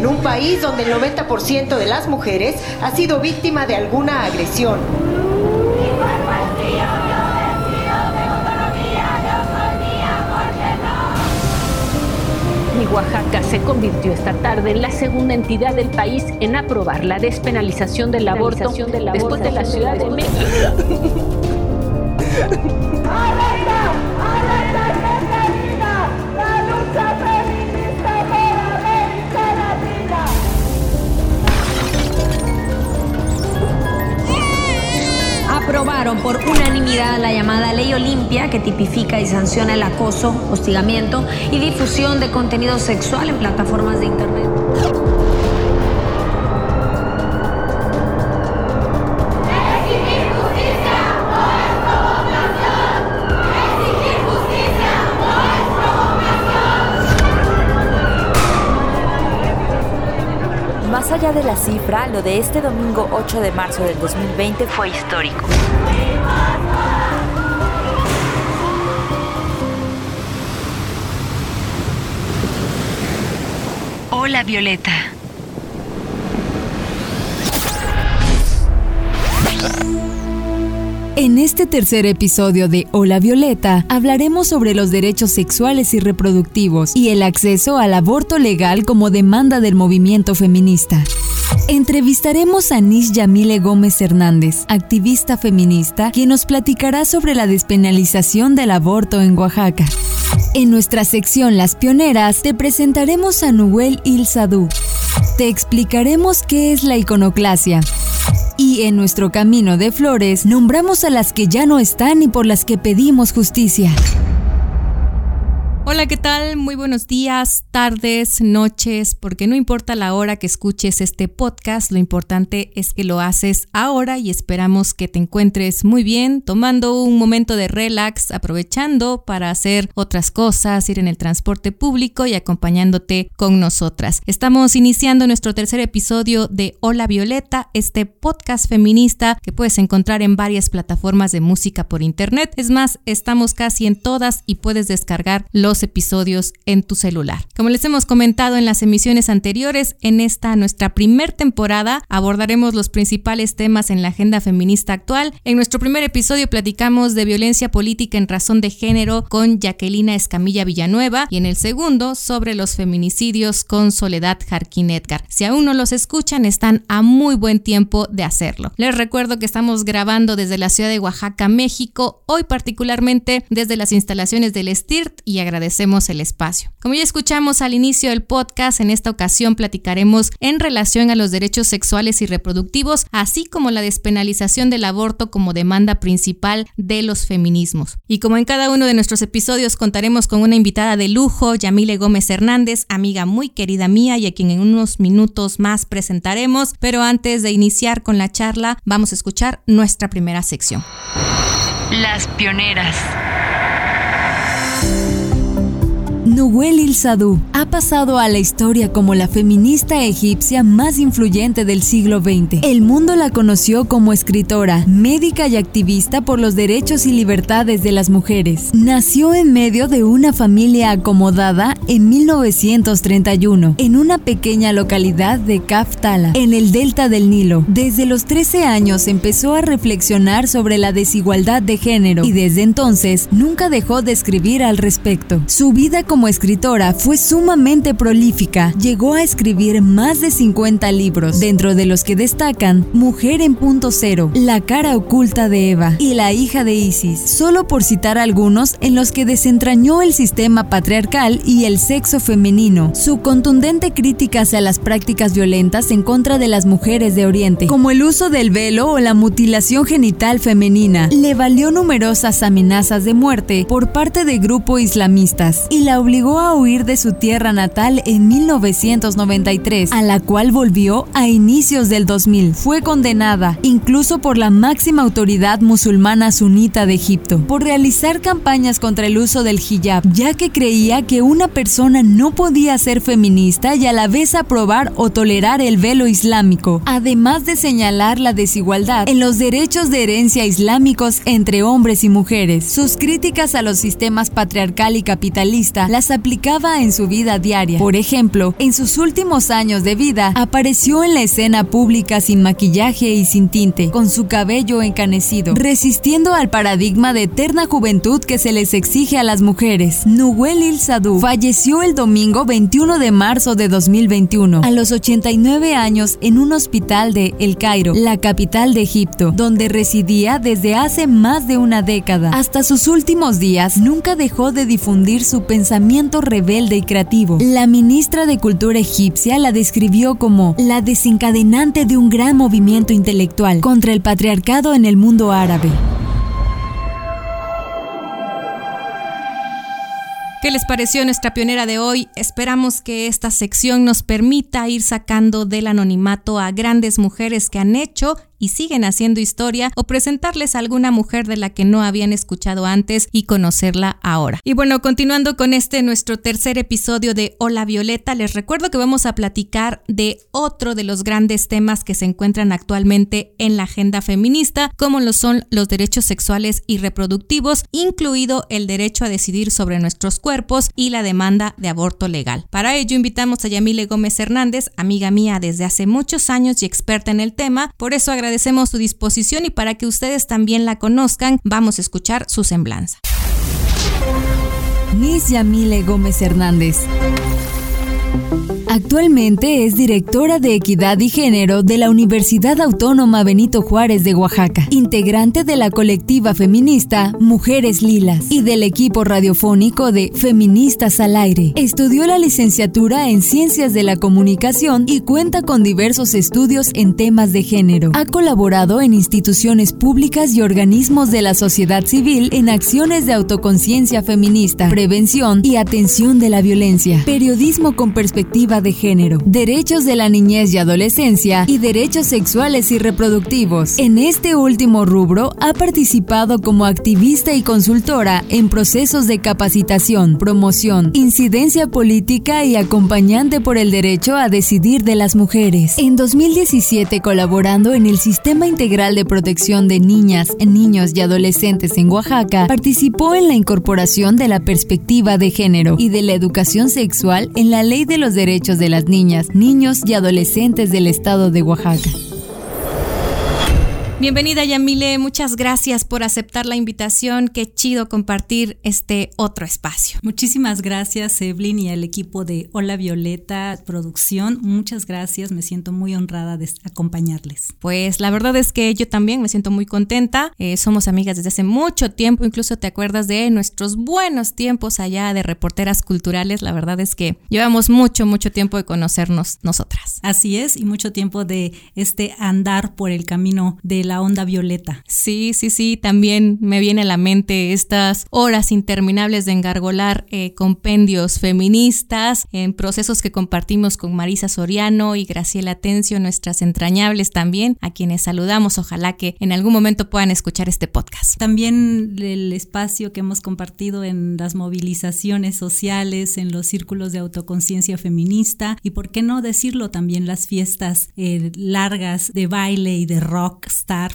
en un país donde el 90% de las mujeres ha sido víctima de alguna agresión. Y Oaxaca se convirtió esta tarde en la segunda entidad del país en aprobar la despenalización del aborto después de la Ciudad de México. aprobaron por unanimidad la llamada Ley Olimpia que tipifica y sanciona el acoso, hostigamiento y difusión de contenido sexual en plataformas de Internet. De la cifra, lo de este domingo 8 de marzo del 2020 fue histórico. Hola Violeta. En este tercer episodio de Hola Violeta hablaremos sobre los derechos sexuales y reproductivos y el acceso al aborto legal como demanda del movimiento feminista. Entrevistaremos a Nish Yamile Gómez Hernández, activista feminista, quien nos platicará sobre la despenalización del aborto en Oaxaca. En nuestra sección Las Pioneras te presentaremos a Nuel Il Sadú. Te explicaremos qué es la iconoclasia. Y en nuestro camino de flores nombramos a las que ya no están y por las que pedimos justicia. Hola, ¿qué tal? Muy buenos días, tardes, noches, porque no importa la hora que escuches este podcast, lo importante es que lo haces ahora y esperamos que te encuentres muy bien, tomando un momento de relax, aprovechando para hacer otras cosas, ir en el transporte público y acompañándote con nosotras. Estamos iniciando nuestro tercer episodio de Hola Violeta, este podcast feminista que puedes encontrar en varias plataformas de música por internet. Es más, estamos casi en todas y puedes descargar los episodios en tu celular. Como les hemos comentado en las emisiones anteriores, en esta nuestra primer temporada abordaremos los principales temas en la agenda feminista actual. En nuestro primer episodio platicamos de violencia política en razón de género con Jacquelina Escamilla Villanueva y en el segundo sobre los feminicidios con Soledad Jarquín Edgar. Si aún no los escuchan, están a muy buen tiempo de hacerlo. Les recuerdo que estamos grabando desde la ciudad de Oaxaca, México, hoy particularmente desde las instalaciones del STIRT y agradecemos el espacio. Como ya escuchamos al inicio del podcast, en esta ocasión platicaremos en relación a los derechos sexuales y reproductivos, así como la despenalización del aborto como demanda principal de los feminismos. Y como en cada uno de nuestros episodios contaremos con una invitada de lujo, Yamile Gómez Hernández, amiga muy querida mía y a quien en unos minutos más presentaremos, pero antes de iniciar con la charla, vamos a escuchar nuestra primera sección. Las pioneras. Nuguel Il Sadú ha pasado a la historia como la feminista egipcia más influyente del siglo XX. El mundo la conoció como escritora, médica y activista por los derechos y libertades de las mujeres. Nació en medio de una familia acomodada en 1931, en una pequeña localidad de Kaftala, en el delta del Nilo. Desde los 13 años empezó a reflexionar sobre la desigualdad de género y desde entonces nunca dejó de escribir al respecto. Su vida como escritora fue sumamente prolífica. Llegó a escribir más de 50 libros, dentro de los que destacan Mujer en punto cero, La cara oculta de Eva y La hija de Isis, solo por citar algunos en los que desentrañó el sistema patriarcal y el sexo femenino. Su contundente crítica hacia las prácticas violentas en contra de las mujeres de Oriente, como el uso del velo o la mutilación genital femenina, le valió numerosas amenazas de muerte por parte de grupos islamistas y la obligó a huir de su tierra natal en 1993, a la cual volvió a inicios del 2000. Fue condenada, incluso por la máxima autoridad musulmana sunita de Egipto, por realizar campañas contra el uso del hijab, ya que creía que una persona no podía ser feminista y a la vez aprobar o tolerar el velo islámico, además de señalar la desigualdad en los derechos de herencia islámicos entre hombres y mujeres. Sus críticas a los sistemas patriarcal y capitalista la aplicaba en su vida diaria. Por ejemplo, en sus últimos años de vida apareció en la escena pública sin maquillaje y sin tinte, con su cabello encanecido, resistiendo al paradigma de eterna juventud que se les exige a las mujeres. Nuwel Il Sadou falleció el domingo 21 de marzo de 2021 a los 89 años en un hospital de El Cairo, la capital de Egipto, donde residía desde hace más de una década. Hasta sus últimos días nunca dejó de difundir su pensamiento rebelde y creativo. La ministra de Cultura egipcia la describió como la desencadenante de un gran movimiento intelectual contra el patriarcado en el mundo árabe. ¿Qué les pareció nuestra pionera de hoy? Esperamos que esta sección nos permita ir sacando del anonimato a grandes mujeres que han hecho y siguen haciendo historia o presentarles a alguna mujer de la que no habían escuchado antes y conocerla ahora. Y bueno, continuando con este nuestro tercer episodio de Hola Violeta, les recuerdo que vamos a platicar de otro de los grandes temas que se encuentran actualmente en la agenda feminista, como lo son los derechos sexuales y reproductivos, incluido el derecho a decidir sobre nuestros cuerpos y la demanda de aborto legal. Para ello invitamos a Yamile Gómez Hernández, amiga mía desde hace muchos años y experta en el tema, por eso agradecemos agradecemos su disposición y para que ustedes también la conozcan, vamos a escuchar su semblanza. Miss Yamile Gómez Hernández. Actualmente es directora de Equidad y Género de la Universidad Autónoma Benito Juárez de Oaxaca, integrante de la colectiva feminista Mujeres Lilas y del equipo radiofónico de Feministas al Aire. Estudió la licenciatura en Ciencias de la Comunicación y cuenta con diversos estudios en temas de género. Ha colaborado en instituciones públicas y organismos de la sociedad civil en acciones de autoconciencia feminista, prevención y atención de la violencia, periodismo con perspectiva de género, derechos de la niñez y adolescencia y derechos sexuales y reproductivos. En este último rubro ha participado como activista y consultora en procesos de capacitación, promoción, incidencia política y acompañante por el derecho a decidir de las mujeres. En 2017, colaborando en el Sistema Integral de Protección de Niñas, Niños y Adolescentes en Oaxaca, participó en la incorporación de la perspectiva de género y de la educación sexual en la Ley de los Derechos de las niñas, niños y adolescentes del estado de Oaxaca. Bienvenida Yamile, muchas gracias por aceptar la invitación. Qué chido compartir este otro espacio. Muchísimas gracias Evelyn y al equipo de Hola Violeta Producción. Muchas gracias, me siento muy honrada de acompañarles. Pues la verdad es que yo también me siento muy contenta. Eh, somos amigas desde hace mucho tiempo, incluso te acuerdas de nuestros buenos tiempos allá de reporteras culturales. La verdad es que llevamos mucho, mucho tiempo de conocernos nosotras. Así es, y mucho tiempo de este andar por el camino de la onda violeta. Sí, sí, sí, también me viene a la mente estas horas interminables de engargolar eh, compendios feministas en procesos que compartimos con Marisa Soriano y Graciela Tencio, nuestras entrañables también, a quienes saludamos. Ojalá que en algún momento puedan escuchar este podcast. También el espacio que hemos compartido en las movilizaciones sociales, en los círculos de autoconciencia feminista y, por qué no decirlo, también las fiestas eh, largas de baile y de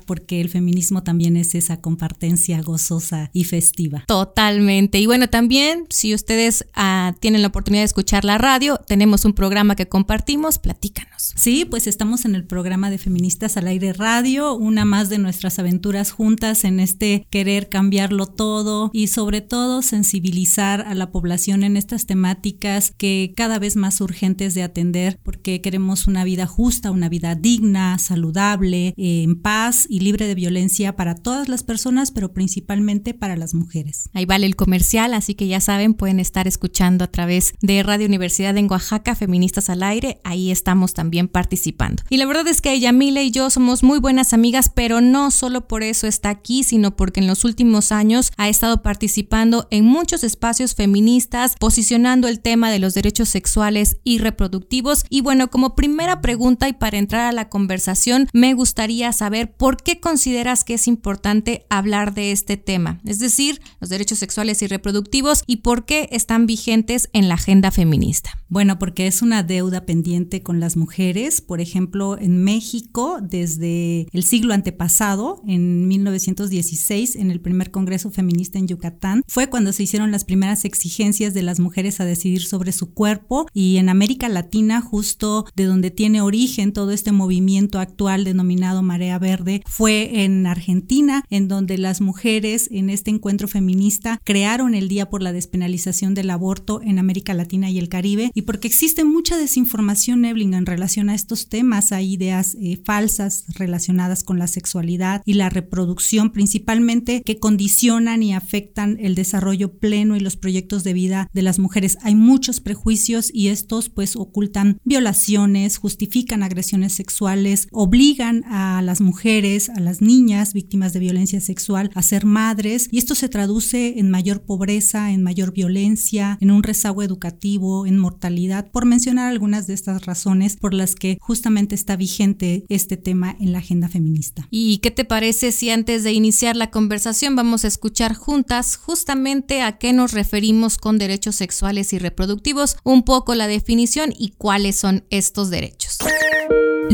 porque el feminismo también es esa compartencia gozosa y festiva. Totalmente. Y bueno, también si ustedes ah, tienen la oportunidad de escuchar la radio, tenemos un programa que compartimos, platícanos. Sí, pues estamos en el programa de Feministas al Aire Radio, una más de nuestras aventuras juntas en este querer cambiarlo todo y sobre todo sensibilizar a la población en estas temáticas que cada vez más urgentes de atender porque queremos una vida justa, una vida digna, saludable, en paz y libre de violencia para todas las personas, pero principalmente para las mujeres. Ahí vale el comercial, así que ya saben, pueden estar escuchando a través de Radio Universidad en Oaxaca, Feministas al Aire, ahí estamos también participando. Y la verdad es que Yamile y yo somos muy buenas amigas, pero no solo por eso está aquí, sino porque en los últimos años ha estado participando en muchos espacios feministas, posicionando el tema de los derechos sexuales y reproductivos. Y bueno, como primera pregunta y para entrar a la conversación, me gustaría saber por ¿por qué consideras que es importante hablar de este tema? Es decir, los derechos sexuales y reproductivos y por qué están vigentes en la agenda feminista. Bueno, porque es una deuda pendiente con las mujeres. Por ejemplo, en México, desde el siglo antepasado, en 1916, en el primer Congreso Feminista en Yucatán, fue cuando se hicieron las primeras exigencias de las mujeres a decidir sobre su cuerpo y en América Latina, justo de donde tiene origen todo este movimiento actual denominado Marea Verde, fue en Argentina, en donde las mujeres en este encuentro feminista crearon el Día por la Despenalización del Aborto en América Latina y el Caribe y porque existe mucha desinformación, Ebling, en relación a estos temas, hay ideas eh, falsas relacionadas con la sexualidad y la reproducción principalmente que condicionan y afectan el desarrollo pleno y los proyectos de vida de las mujeres. Hay muchos prejuicios y estos pues ocultan violaciones, justifican agresiones sexuales, obligan a las mujeres, a las niñas víctimas de violencia sexual a ser madres y esto se traduce en mayor pobreza, en mayor violencia, en un rezago educativo, en mortalidad, por mencionar algunas de estas razones por las que justamente está vigente este tema en la agenda feminista. ¿Y qué te parece si antes de iniciar la conversación vamos a escuchar juntas justamente a qué nos referimos con derechos sexuales y reproductivos, un poco la definición y cuáles son estos derechos?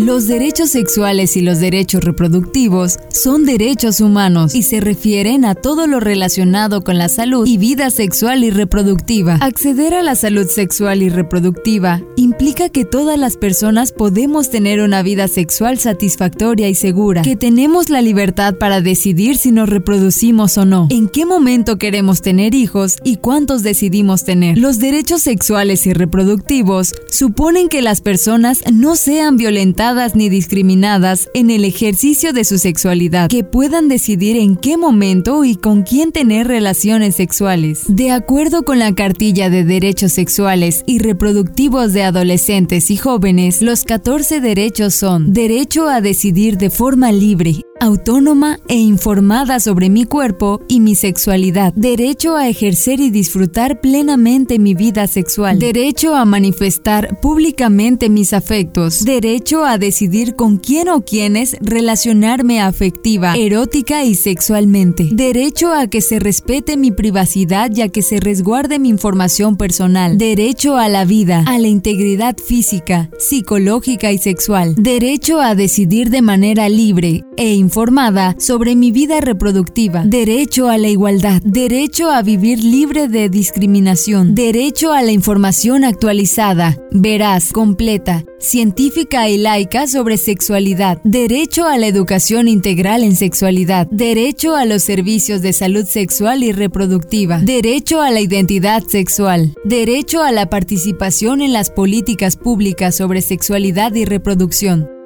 Los derechos sexuales y los derechos reproductivos son derechos humanos y se refieren a todo lo relacionado con la salud y vida sexual y reproductiva. Acceder a la salud sexual y reproductiva implica que todas las personas podemos tener una vida sexual satisfactoria y segura, que tenemos la libertad para decidir si nos reproducimos o no, en qué momento queremos tener hijos y cuántos decidimos tener. Los derechos sexuales y reproductivos suponen que las personas no sean violentadas ni discriminadas en el ejercicio de su sexualidad, que puedan decidir en qué momento y con quién tener relaciones sexuales. De acuerdo con la cartilla de derechos sexuales y reproductivos de adolescentes y jóvenes, los 14 derechos son derecho a decidir de forma libre, autónoma e informada sobre mi cuerpo y mi sexualidad, derecho a ejercer y disfrutar plenamente mi vida sexual, derecho a manifestar públicamente mis afectos, derecho a decidir con quién o quiénes relacionarme afectiva, erótica y sexualmente, derecho a que se respete mi privacidad y a que se resguarde mi información personal, derecho a la vida, a la integridad física, psicológica y sexual, derecho a decidir de manera libre e informada sobre mi vida reproductiva, derecho a la igualdad, derecho a vivir libre de discriminación, derecho a la información actualizada, veraz, completa, científica y laica sobre sexualidad, derecho a la educación integral en sexualidad, derecho a los servicios de salud sexual y reproductiva, derecho a la identidad sexual, derecho a la participación en las políticas públicas sobre sexualidad y reproducción.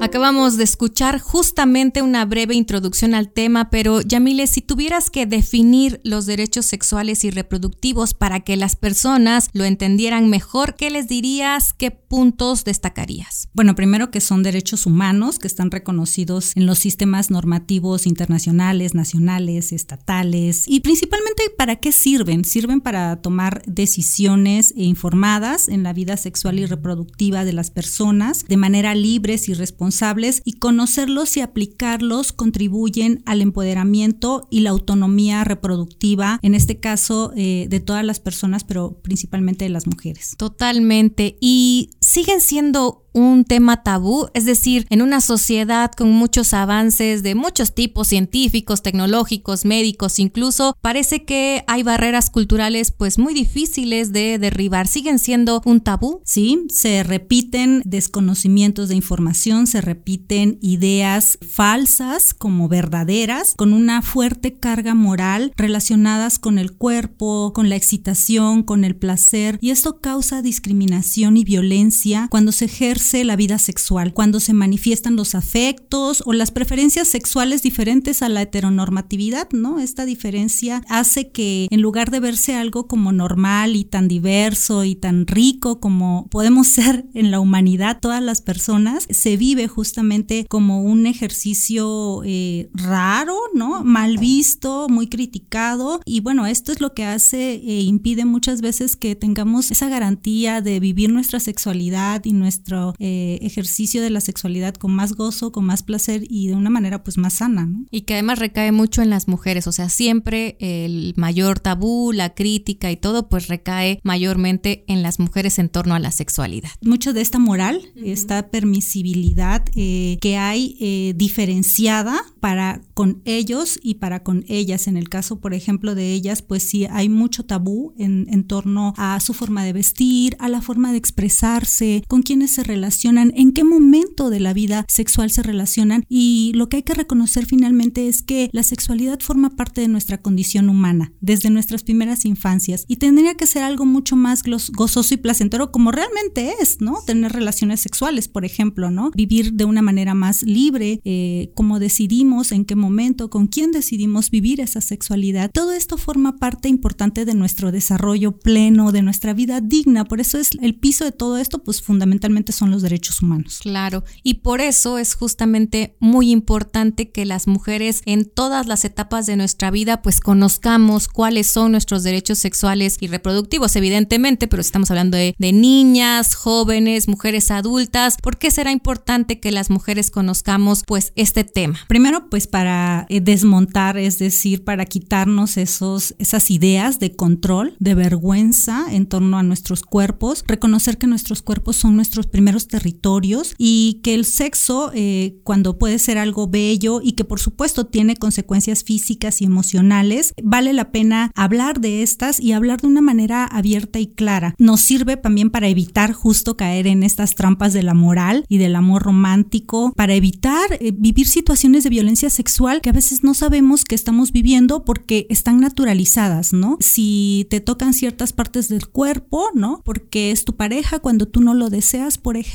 Acabamos de escuchar justamente una breve introducción al tema, pero Yamile, si tuvieras que definir los derechos sexuales y reproductivos para que las personas lo entendieran mejor, ¿qué les dirías? ¿Qué puntos destacarías? Bueno, primero que son derechos humanos que están reconocidos en los sistemas normativos internacionales, nacionales, estatales y principalmente para qué sirven? Sirven para tomar decisiones informadas en la vida sexual y reproductiva de las personas de manera libres y responsables y conocerlos y aplicarlos contribuyen al empoderamiento y la autonomía reproductiva, en este caso eh, de todas las personas, pero principalmente de las mujeres. Totalmente. Y siguen siendo un tema tabú, es decir, en una sociedad con muchos avances de muchos tipos científicos, tecnológicos, médicos, incluso parece que hay barreras culturales pues muy difíciles de derribar, siguen siendo un tabú. Sí, se repiten desconocimientos de información, se repiten ideas falsas como verdaderas, con una fuerte carga moral relacionadas con el cuerpo, con la excitación, con el placer, y esto causa discriminación y violencia cuando se ejerce la vida sexual, cuando se manifiestan los afectos o las preferencias sexuales diferentes a la heteronormatividad, ¿no? Esta diferencia hace que en lugar de verse algo como normal y tan diverso y tan rico como podemos ser en la humanidad, todas las personas, se vive justamente como un ejercicio eh, raro, ¿no? Mal visto, muy criticado y bueno, esto es lo que hace e impide muchas veces que tengamos esa garantía de vivir nuestra sexualidad y nuestro nuestro eh, ejercicio de la sexualidad con más gozo, con más placer y de una manera pues más sana. ¿no? Y que además recae mucho en las mujeres, o sea, siempre el mayor tabú, la crítica y todo pues recae mayormente en las mujeres en torno a la sexualidad. Mucho de esta moral, esta permisibilidad eh, que hay eh, diferenciada para con ellos y para con ellas. En el caso, por ejemplo, de ellas, pues sí hay mucho tabú en, en torno a su forma de vestir, a la forma de expresarse, con quiénes se relacionan, en qué momento de la vida sexual se relacionan. Y lo que hay que reconocer finalmente es que la sexualidad forma parte de nuestra condición humana desde nuestras primeras infancias y tendría que ser algo mucho más gozoso y placentero como realmente es, ¿no? Tener relaciones sexuales, por ejemplo, ¿no? Vivir de una manera más libre, eh, como decidimos, en qué momento, con quién decidimos vivir esa sexualidad. Todo esto forma parte importante de nuestro desarrollo pleno, de nuestra vida digna. Por eso es el piso de todo esto, pues fundamentalmente son los derechos humanos. Claro, y por eso es justamente muy importante que las mujeres en todas las etapas de nuestra vida pues conozcamos cuáles son nuestros derechos sexuales y reproductivos, evidentemente, pero estamos hablando de, de niñas, jóvenes, mujeres adultas, ¿por qué será importante que las mujeres conozcamos pues este tema? Primero pues para eh, desmontar, es decir, para quitarnos esos, esas ideas de control, de vergüenza en torno a nuestros cuerpos, reconocer que nuestros cuerpos son nuestros primeros territorios y que el sexo, eh, cuando puede ser algo bello y que por supuesto tiene consecuencias físicas y emocionales, vale la pena hablar de estas y hablar de una manera abierta y clara. Nos sirve también para evitar justo caer en estas trampas de la moral y del amor romántico, para evitar eh, vivir situaciones de violencia sexual que a veces no sabemos que estamos viviendo porque están naturalizadas, ¿no? Si te tocan ciertas partes del cuerpo, ¿no? Porque es tu pareja cuando tú no lo deseas, por ejemplo,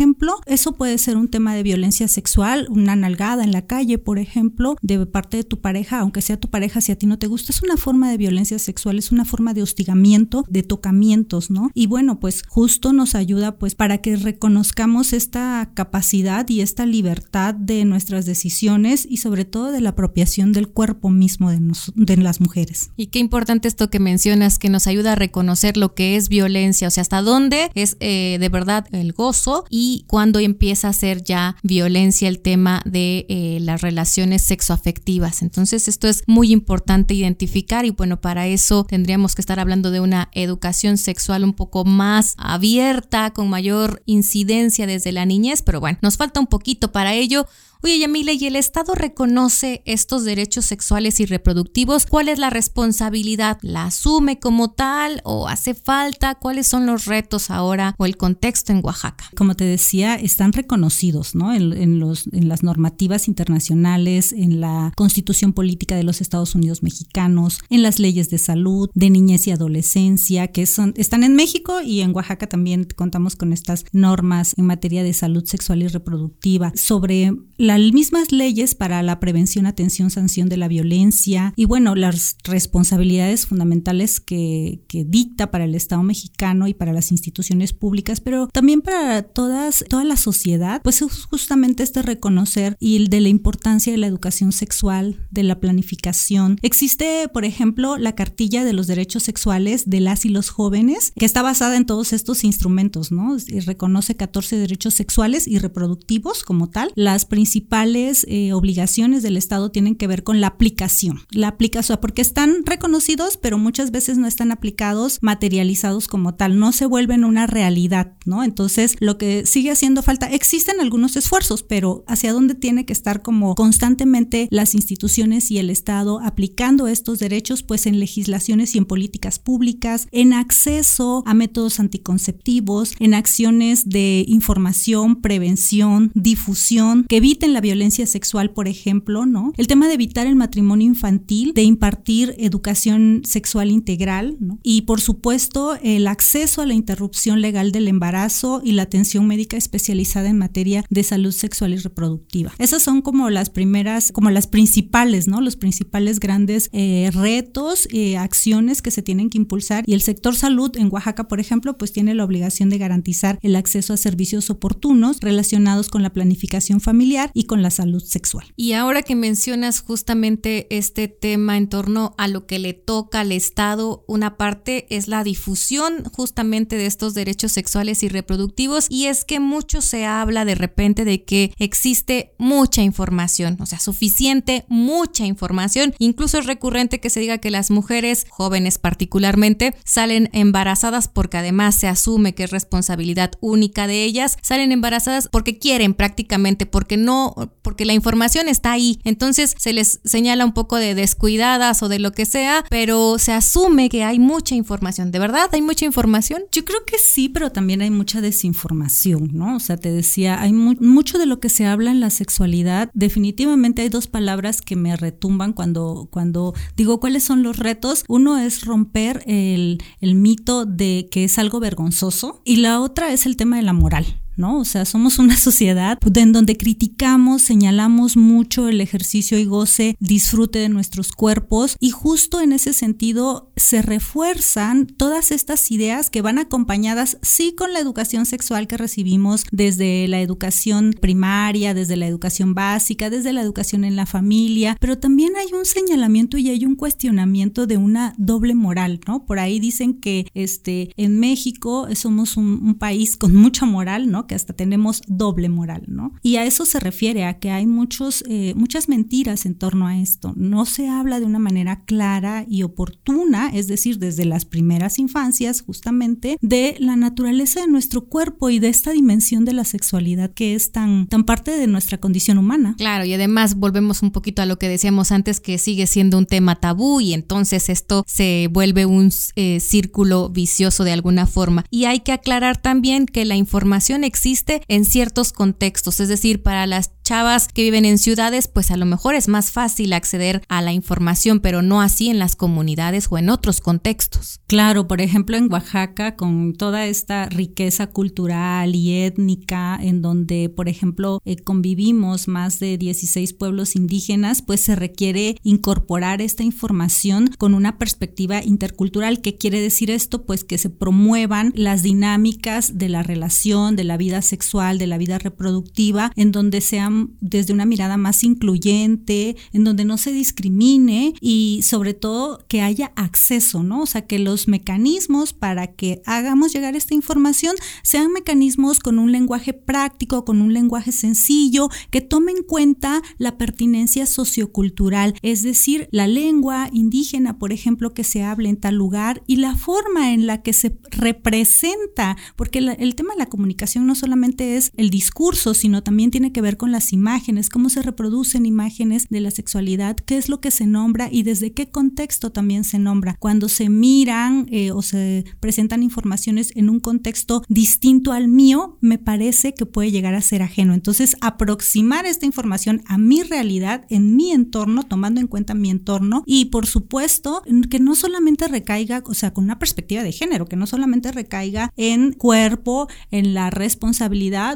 eso puede ser un tema de violencia sexual, una nalgada en la calle, por ejemplo, de parte de tu pareja, aunque sea tu pareja, si a ti no te gusta, es una forma de violencia sexual, es una forma de hostigamiento, de tocamientos, ¿no? Y bueno, pues justo nos ayuda pues para que reconozcamos esta capacidad y esta libertad de nuestras decisiones y sobre todo de la apropiación del cuerpo mismo de, de las mujeres. Y qué importante esto que mencionas, que nos ayuda a reconocer lo que es violencia, o sea, hasta dónde es eh, de verdad el gozo y cuándo empieza a ser ya violencia el tema de eh, las relaciones sexoafectivas. Entonces, esto es muy importante identificar y bueno, para eso tendríamos que estar hablando de una educación sexual un poco más abierta, con mayor incidencia desde la niñez, pero bueno, nos falta un poquito para ello. Oye, Yamile, ¿y el Estado reconoce estos derechos sexuales y reproductivos? ¿Cuál es la responsabilidad? ¿La asume como tal o hace falta? ¿Cuáles son los retos ahora o el contexto en Oaxaca? Como te decía, están reconocidos ¿no? en, en las normativas internacionales, en la constitución política de los Estados Unidos mexicanos, en las leyes de salud, de niñez y adolescencia, que son, están en México y en Oaxaca también contamos con estas normas en materia de salud sexual y reproductiva sobre la las mismas leyes para la prevención, atención, sanción de la violencia y bueno, las responsabilidades fundamentales que, dicta para el Estado mexicano y para las instituciones públicas, pero también para todas, toda la sociedad, pues es justamente este reconocer y el de la importancia de la educación sexual, de la planificación. Existe, por ejemplo, la cartilla de los derechos sexuales de las y los jóvenes, que está basada en todos estos instrumentos, ¿no? Y reconoce 14 derechos sexuales y reproductivos como tal. Las principales principales eh, obligaciones del Estado tienen que ver con la aplicación. La aplicación, porque están reconocidos, pero muchas veces no están aplicados, materializados como tal, no se vuelven una realidad, ¿no? Entonces, lo que sigue haciendo falta, existen algunos esfuerzos, pero hacia dónde tiene que estar como constantemente las instituciones y el Estado aplicando estos derechos, pues en legislaciones y en políticas públicas, en acceso a métodos anticonceptivos, en acciones de información, prevención, difusión, que eviten la violencia sexual, por ejemplo, ¿no? El tema de evitar el matrimonio infantil, de impartir educación sexual integral. Y por supuesto, el acceso a la interrupción legal del embarazo y la atención médica especializada en materia de salud sexual y reproductiva. Esas son como las primeras, como las principales, ¿no? Los principales grandes eh, retos, eh, acciones que se tienen que impulsar y el sector salud en Oaxaca, por ejemplo, pues tiene la obligación de garantizar el acceso a servicios oportunos relacionados con la planificación familiar y con la salud sexual. Y ahora que mencionas justamente este tema en torno a lo que le toca al Estado, una parte es la difusión justamente de estos derechos sexuales y reproductivos y es que mucho se habla de repente de que existe mucha información, o sea, suficiente, mucha información, incluso es recurrente que se diga que las mujeres jóvenes particularmente salen embarazadas porque además se asume que es responsabilidad única de ellas, salen embarazadas porque quieren prácticamente, porque no, porque la información está ahí. Entonces se les señala un poco de descuidadas o de lo que sea, pero se asume que hay mucha información. ¿De verdad hay mucha información? Yo creo que sí, pero también hay mucha desinformación, ¿no? O sea, te decía, hay mucho de lo que se habla en la sexualidad. Definitivamente hay dos palabras que me retumban cuando, cuando digo cuáles son los retos. Uno es romper el, el mito de que es algo vergonzoso y la otra es el tema de la moral. ¿No? O sea, somos una sociedad en donde criticamos, señalamos mucho el ejercicio y goce, disfrute de nuestros cuerpos y justo en ese sentido se refuerzan todas estas ideas que van acompañadas sí con la educación sexual que recibimos desde la educación primaria, desde la educación básica, desde la educación en la familia, pero también hay un señalamiento y hay un cuestionamiento de una doble moral, ¿no? Por ahí dicen que este en México somos un, un país con mucha moral, ¿no? Que hasta tenemos doble moral, ¿no? Y a eso se refiere, a que hay muchos, eh, muchas mentiras en torno a esto. No se habla de una manera clara y oportuna, es decir, desde las primeras infancias, justamente, de la naturaleza de nuestro cuerpo y de esta dimensión de la sexualidad que es tan, tan parte de nuestra condición humana. Claro, y además volvemos un poquito a lo que decíamos antes, que sigue siendo un tema tabú y entonces esto se vuelve un eh, círculo vicioso de alguna forma. Y hay que aclarar también que la información existe en ciertos contextos, es decir, para las chavas que viven en ciudades, pues a lo mejor es más fácil acceder a la información, pero no así en las comunidades o en otros contextos. Claro, por ejemplo en Oaxaca, con toda esta riqueza cultural y étnica, en donde, por ejemplo, eh, convivimos más de 16 pueblos indígenas, pues se requiere incorporar esta información con una perspectiva intercultural. ¿Qué quiere decir esto? Pues que se promuevan las dinámicas de la relación, de la vida sexual, de la vida reproductiva, en donde sean desde una mirada más incluyente, en donde no se discrimine y sobre todo que haya acceso, ¿no? O sea, que los mecanismos para que hagamos llegar esta información sean mecanismos con un lenguaje práctico, con un lenguaje sencillo, que tome en cuenta la pertinencia sociocultural, es decir, la lengua indígena, por ejemplo, que se hable en tal lugar y la forma en la que se representa, porque el tema de la comunicación no solamente es el discurso, sino también tiene que ver con las imágenes, cómo se reproducen imágenes de la sexualidad, qué es lo que se nombra y desde qué contexto también se nombra. Cuando se miran eh, o se presentan informaciones en un contexto distinto al mío, me parece que puede llegar a ser ajeno. Entonces, aproximar esta información a mi realidad, en mi entorno, tomando en cuenta mi entorno y, por supuesto, que no solamente recaiga, o sea, con una perspectiva de género, que no solamente recaiga en cuerpo, en la responsabilidad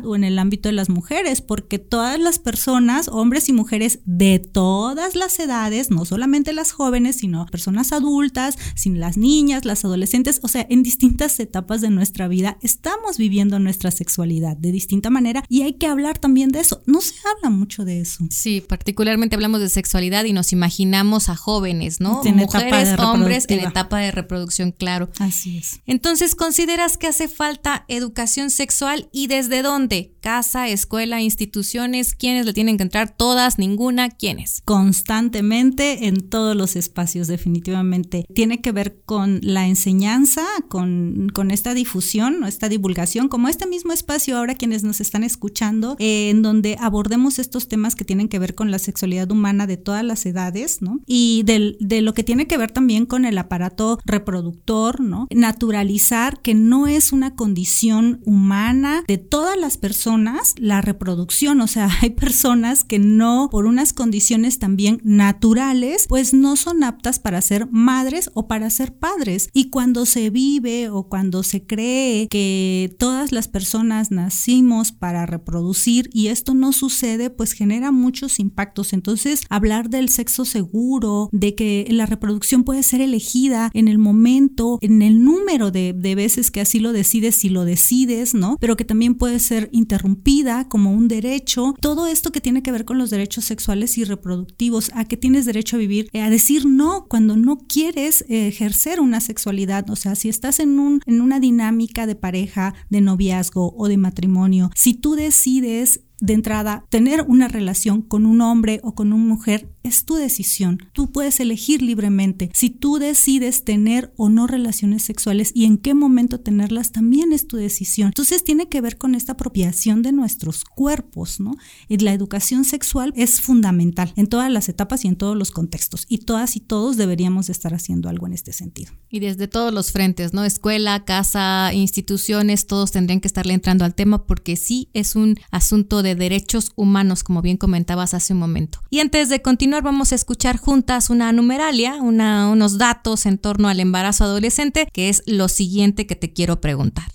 o en el ámbito de las mujeres, porque todas las personas, hombres y mujeres de todas las edades, no solamente las jóvenes, sino personas adultas, sin las niñas, las adolescentes, o sea, en distintas etapas de nuestra vida estamos viviendo nuestra sexualidad de distinta manera y hay que hablar también de eso. No se habla mucho de eso. Sí, particularmente hablamos de sexualidad y nos imaginamos a jóvenes, ¿no? En Mujeres, hombres en etapa de reproducción, claro. Así es. Entonces, ¿consideras que hace falta educación sexual y desde dónde? Casa, escuela, instituciones, ¿quiénes le tienen que entrar? Todas, ninguna, ¿quiénes? Constantemente en todos los espacios, definitivamente. Tiene que ver con la enseñanza, con, con esta difusión, esta divulgación, como este mismo espacio ahora quienes nos están escuchando, eh, en donde abordemos estos temas que tienen que ver con la sexualidad humana de todas las edades, ¿no? Y del, de lo que tiene que ver también con el aparato reproductor, ¿no? Naturalizar que no es una condición humana de todas las personas la reproducción, o sea, hay personas que no, por unas condiciones también naturales, pues no son aptas para ser madres o para ser padres. Y cuando se vive o cuando se cree que todas las personas nacimos para reproducir y esto no sucede, pues genera muchos impactos. Entonces, hablar del sexo seguro, de que la reproducción puede ser elegida en el momento, en el número de, veces que así lo decides, si lo decides, ¿no? Pero que también puede ser interrumpida como un derecho. Todo esto que tiene que ver con los derechos sexuales y reproductivos, a que tienes derecho a vivir, eh, a decir no cuando no quieres eh, ejercer una sexualidad. O sea, si estás en, un, en una dinámica de pareja, de noviazgo o de matrimonio, si tú decides de entrada, tener una relación con un hombre o con una mujer es tu decisión. Tú puedes elegir libremente. Si tú decides tener o no relaciones sexuales y en qué momento tenerlas, también es tu decisión. Entonces tiene que ver con esta apropiación de nuestros cuerpos, ¿no? Y la educación sexual es fundamental en todas las etapas y en todos los contextos. Y todas y todos deberíamos estar haciendo algo en este sentido. Y desde todos los frentes, ¿no? Escuela, casa, instituciones, todos tendrían que estarle entrando al tema porque sí es un asunto de de derechos humanos, como bien comentabas hace un momento. Y antes de continuar, vamos a escuchar juntas una numeralia, una, unos datos en torno al embarazo adolescente, que es lo siguiente que te quiero preguntar.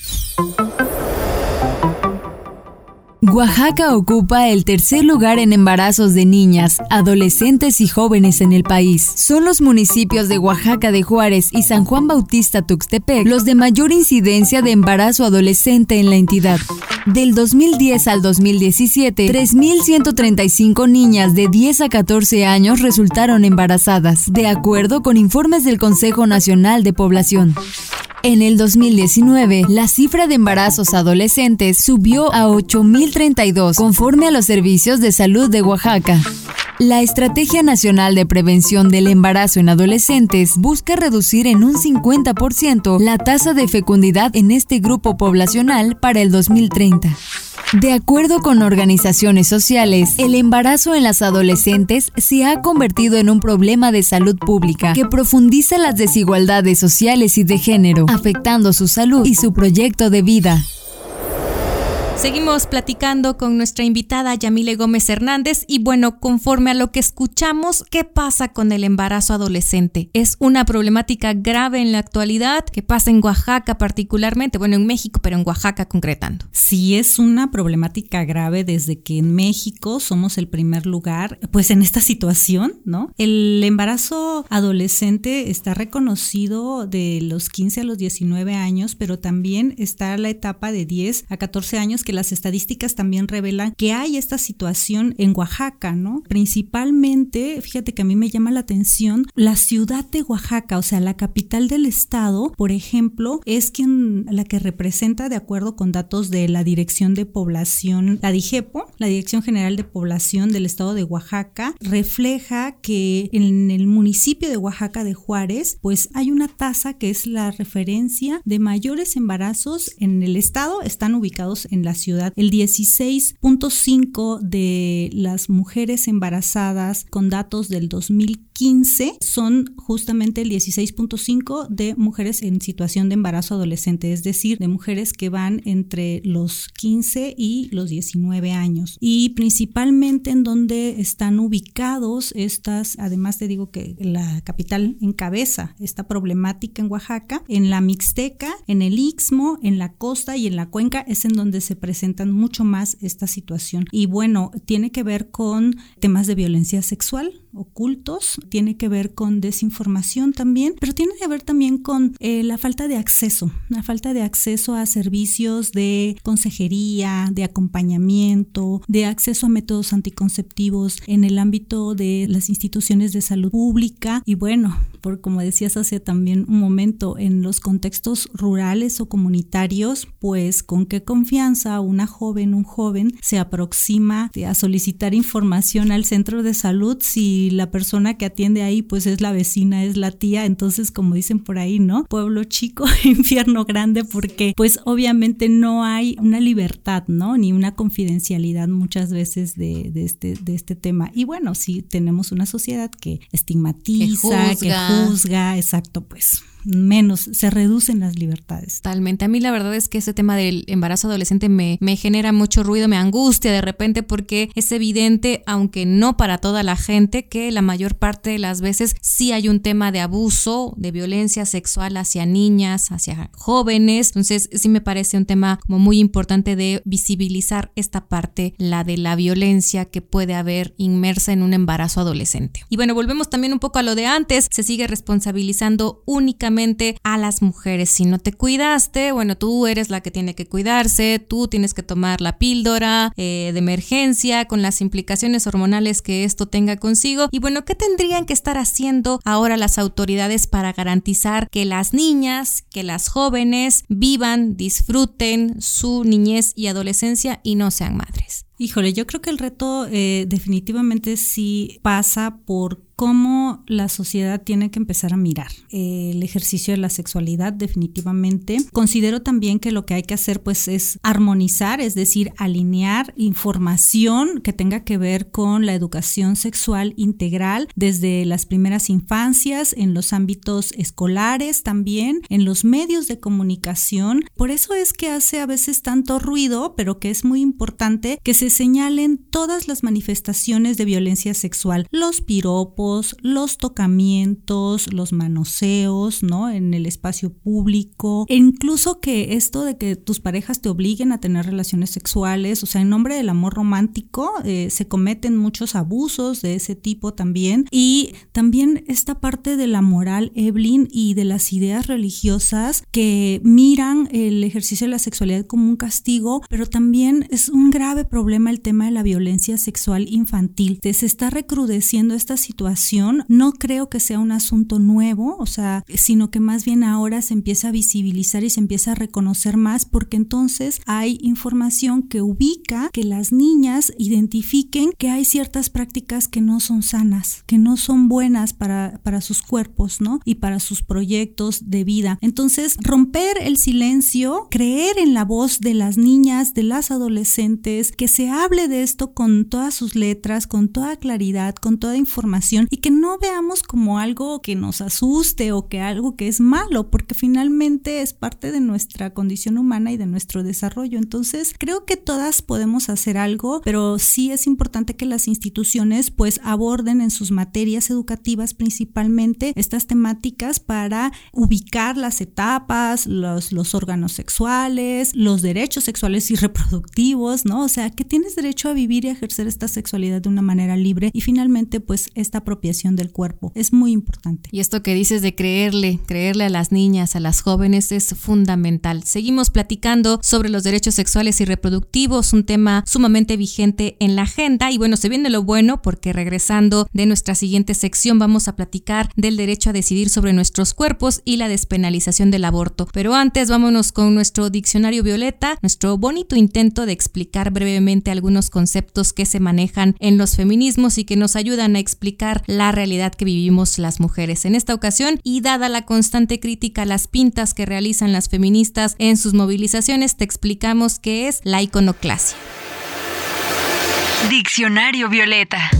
Oaxaca ocupa el tercer lugar en embarazos de niñas, adolescentes y jóvenes en el país. Son los municipios de Oaxaca de Juárez y San Juan Bautista Tuxtepec los de mayor incidencia de embarazo adolescente en la entidad. Del 2010 al 2017, 3.135 niñas de 10 a 14 años resultaron embarazadas, de acuerdo con informes del Consejo Nacional de Población. En el 2019, la cifra de embarazos adolescentes subió a 8.032, conforme a los servicios de salud de Oaxaca. La Estrategia Nacional de Prevención del Embarazo en Adolescentes busca reducir en un 50% la tasa de fecundidad en este grupo poblacional para el 2030. De acuerdo con organizaciones sociales, el embarazo en las adolescentes se ha convertido en un problema de salud pública que profundiza las desigualdades sociales y de género, afectando su salud y su proyecto de vida. Seguimos platicando con nuestra invitada Yamile Gómez Hernández y bueno, conforme a lo que escuchamos, ¿qué pasa con el embarazo adolescente? ¿Es una problemática grave en la actualidad? ¿Qué pasa en Oaxaca particularmente? Bueno, en México, pero en Oaxaca concretando. Sí, es una problemática grave desde que en México somos el primer lugar, pues en esta situación, ¿no? El embarazo adolescente está reconocido de los 15 a los 19 años, pero también está la etapa de 10 a 14 años que las estadísticas también revelan que hay esta situación en Oaxaca, ¿no? Principalmente, fíjate que a mí me llama la atención la ciudad de Oaxaca, o sea, la capital del estado, por ejemplo, es quien la que representa de acuerdo con datos de la Dirección de Población, la DIGEPO, la Dirección General de Población del estado de Oaxaca, refleja que en el municipio de Oaxaca de Juárez, pues hay una tasa que es la referencia de mayores embarazos en el estado, están ubicados en la ciudad. El 16.5 de las mujeres embarazadas con datos del 2015 son justamente el 16.5 de mujeres en situación de embarazo adolescente, es decir, de mujeres que van entre los 15 y los 19 años. Y principalmente en donde están ubicados estas, además te digo que la capital encabeza esta problemática en Oaxaca, en la Mixteca, en el Istmo, en la costa y en la cuenca es en donde se presentan mucho más esta situación. Y bueno, tiene que ver con temas de violencia sexual, ocultos, tiene que ver con desinformación también, pero tiene que ver también con eh, la falta de acceso, la falta de acceso a servicios de consejería, de acompañamiento, de acceso a métodos anticonceptivos en el ámbito de las instituciones de salud pública. Y bueno, por como decías hace también un momento, en los contextos rurales o comunitarios, pues con qué confianza una joven, un joven se aproxima a solicitar información al centro de salud si la persona que atiende ahí pues es la vecina, es la tía, entonces como dicen por ahí, ¿no? Pueblo chico, infierno grande, porque pues obviamente no hay una libertad, ¿no? Ni una confidencialidad muchas veces de, de este, de este tema. Y bueno, sí tenemos una sociedad que estigmatiza, que juzga exacto, pues menos, se reducen las libertades. Totalmente. A mí la verdad es que ese tema del embarazo adolescente me, me genera mucho ruido, me angustia de repente porque es evidente, aunque no para toda la gente, que la mayor parte de las veces sí hay un tema de abuso, de violencia sexual hacia niñas, hacia jóvenes. Entonces sí me parece un tema como muy importante de visibilizar esta parte, la de la violencia que puede haber inmersa en un embarazo adolescente. Y bueno, volvemos también un poco a lo de antes, se sigue responsabilizando únicamente a las mujeres. Si no te cuidaste, bueno, tú eres la que tiene que cuidarse, tú tienes que tomar la píldora eh, de emergencia con las implicaciones hormonales que esto tenga consigo. Y bueno, ¿qué tendrían que estar haciendo ahora las autoridades para garantizar que las niñas, que las jóvenes vivan, disfruten su niñez y adolescencia y no sean madres? Híjole, yo creo que el reto eh, definitivamente sí pasa por cómo la sociedad tiene que empezar a mirar el ejercicio de la sexualidad definitivamente. Considero también que lo que hay que hacer pues es armonizar, es decir, alinear información que tenga que ver con la educación sexual integral desde las primeras infancias, en los ámbitos escolares también, en los medios de comunicación. Por eso es que hace a veces tanto ruido, pero que es muy importante que se señalen todas las manifestaciones de violencia sexual, los piropos, los tocamientos, los manoseos, ¿no? En el espacio público, e incluso que esto de que tus parejas te obliguen a tener relaciones sexuales, o sea, en nombre del amor romántico eh, se cometen muchos abusos de ese tipo también. Y también esta parte de la moral, Evelyn, y de las ideas religiosas que miran el ejercicio de la sexualidad como un castigo, pero también es un grave problema el tema de la violencia sexual infantil. Se está recrudeciendo esta situación no creo que sea un asunto nuevo, o sea, sino que más bien ahora se empieza a visibilizar y se empieza a reconocer más porque entonces hay información que ubica que las niñas identifiquen que hay ciertas prácticas que no son sanas, que no son buenas para, para sus cuerpos, ¿no? Y para sus proyectos de vida. Entonces, romper el silencio, creer en la voz de las niñas, de las adolescentes, que se hable de esto con todas sus letras, con toda claridad, con toda información y que no veamos como algo que nos asuste o que algo que es malo, porque finalmente es parte de nuestra condición humana y de nuestro desarrollo. Entonces, creo que todas podemos hacer algo, pero sí es importante que las instituciones pues aborden en sus materias educativas principalmente estas temáticas para ubicar las etapas, los, los órganos sexuales, los derechos sexuales y reproductivos, ¿no? O sea, que tienes derecho a vivir y ejercer esta sexualidad de una manera libre y finalmente pues esta apropiación del cuerpo. Es muy importante. Y esto que dices de creerle, creerle a las niñas, a las jóvenes es fundamental. Seguimos platicando sobre los derechos sexuales y reproductivos, un tema sumamente vigente en la agenda. Y bueno, se viene lo bueno porque regresando de nuestra siguiente sección vamos a platicar del derecho a decidir sobre nuestros cuerpos y la despenalización del aborto. Pero antes vámonos con nuestro diccionario violeta, nuestro bonito intento de explicar brevemente algunos conceptos que se manejan en los feminismos y que nos ayudan a explicar la realidad que vivimos las mujeres. En esta ocasión, y dada la constante crítica a las pintas que realizan las feministas en sus movilizaciones, te explicamos qué es la iconoclasia. Diccionario Violeta.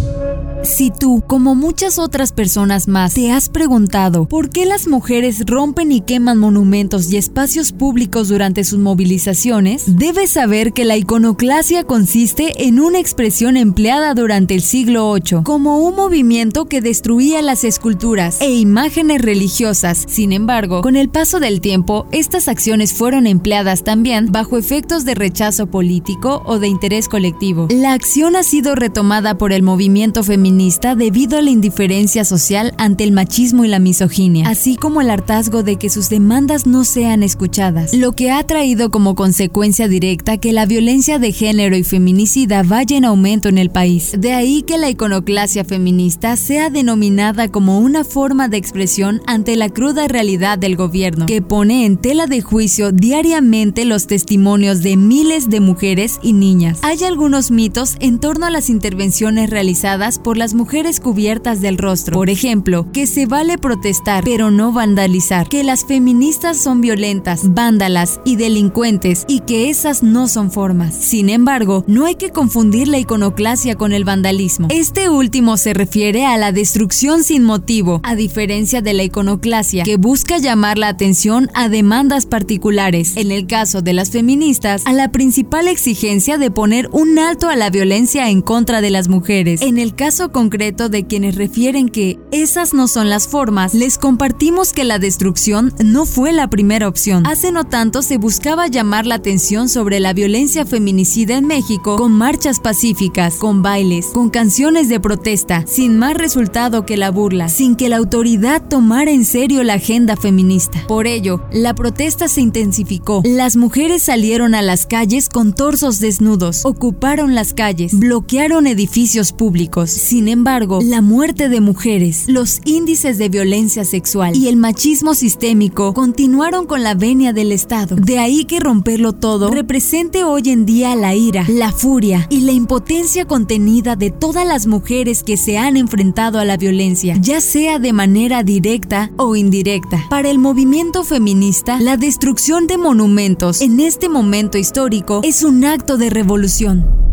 Si tú, como muchas otras personas más, te has preguntado por qué las mujeres rompen y queman monumentos y espacios públicos durante sus movilizaciones, debes saber que la iconoclasia consiste en una expresión empleada durante el siglo VIII como un movimiento que destruía las esculturas e imágenes religiosas. Sin embargo, con el paso del tiempo, estas acciones fueron empleadas también bajo efectos de rechazo político o de interés colectivo. La acción ha sido retomada por el movimiento feminista debido a la indiferencia social ante el machismo y la misoginia, así como el hartazgo de que sus demandas no sean escuchadas, lo que ha traído como consecuencia directa que la violencia de género y feminicida vaya en aumento en el país. De ahí que la iconoclasia feminista sea denominada como una forma de expresión ante la cruda realidad del gobierno, que pone en tela de juicio diariamente los testimonios de miles de mujeres y niñas. Hay algunos mitos en torno a las intervenciones realizadas por las mujeres cubiertas del rostro. Por ejemplo, que se vale protestar pero no vandalizar, que las feministas son violentas, vándalas y delincuentes y que esas no son formas. Sin embargo, no hay que confundir la iconoclasia con el vandalismo. Este último se refiere a la destrucción sin motivo, a diferencia de la iconoclasia, que busca llamar la atención a demandas particulares. En el caso de las feministas, a la principal exigencia de poner un alto a la violencia en contra de las mujeres. En el caso concreto de quienes refieren que esas no son las formas, les compartimos que la destrucción no fue la primera opción. Hace no tanto se buscaba llamar la atención sobre la violencia feminicida en México con marchas pacíficas, con bailes, con canciones de protesta, sin más resultado que la burla, sin que la autoridad tomara en serio la agenda feminista. Por ello, la protesta se intensificó. Las mujeres salieron a las calles con torsos desnudos, ocuparon las calles, bloquearon edificios públicos. Sin embargo, la muerte de mujeres, los índices de violencia sexual y el machismo sistémico continuaron con la venia del Estado. De ahí que romperlo todo represente hoy en día la ira, la furia y la impotencia contenida de todas las mujeres que se han enfrentado a la violencia, ya sea de manera directa o indirecta. Para el movimiento feminista, la destrucción de monumentos en este momento histórico es un acto de revolución.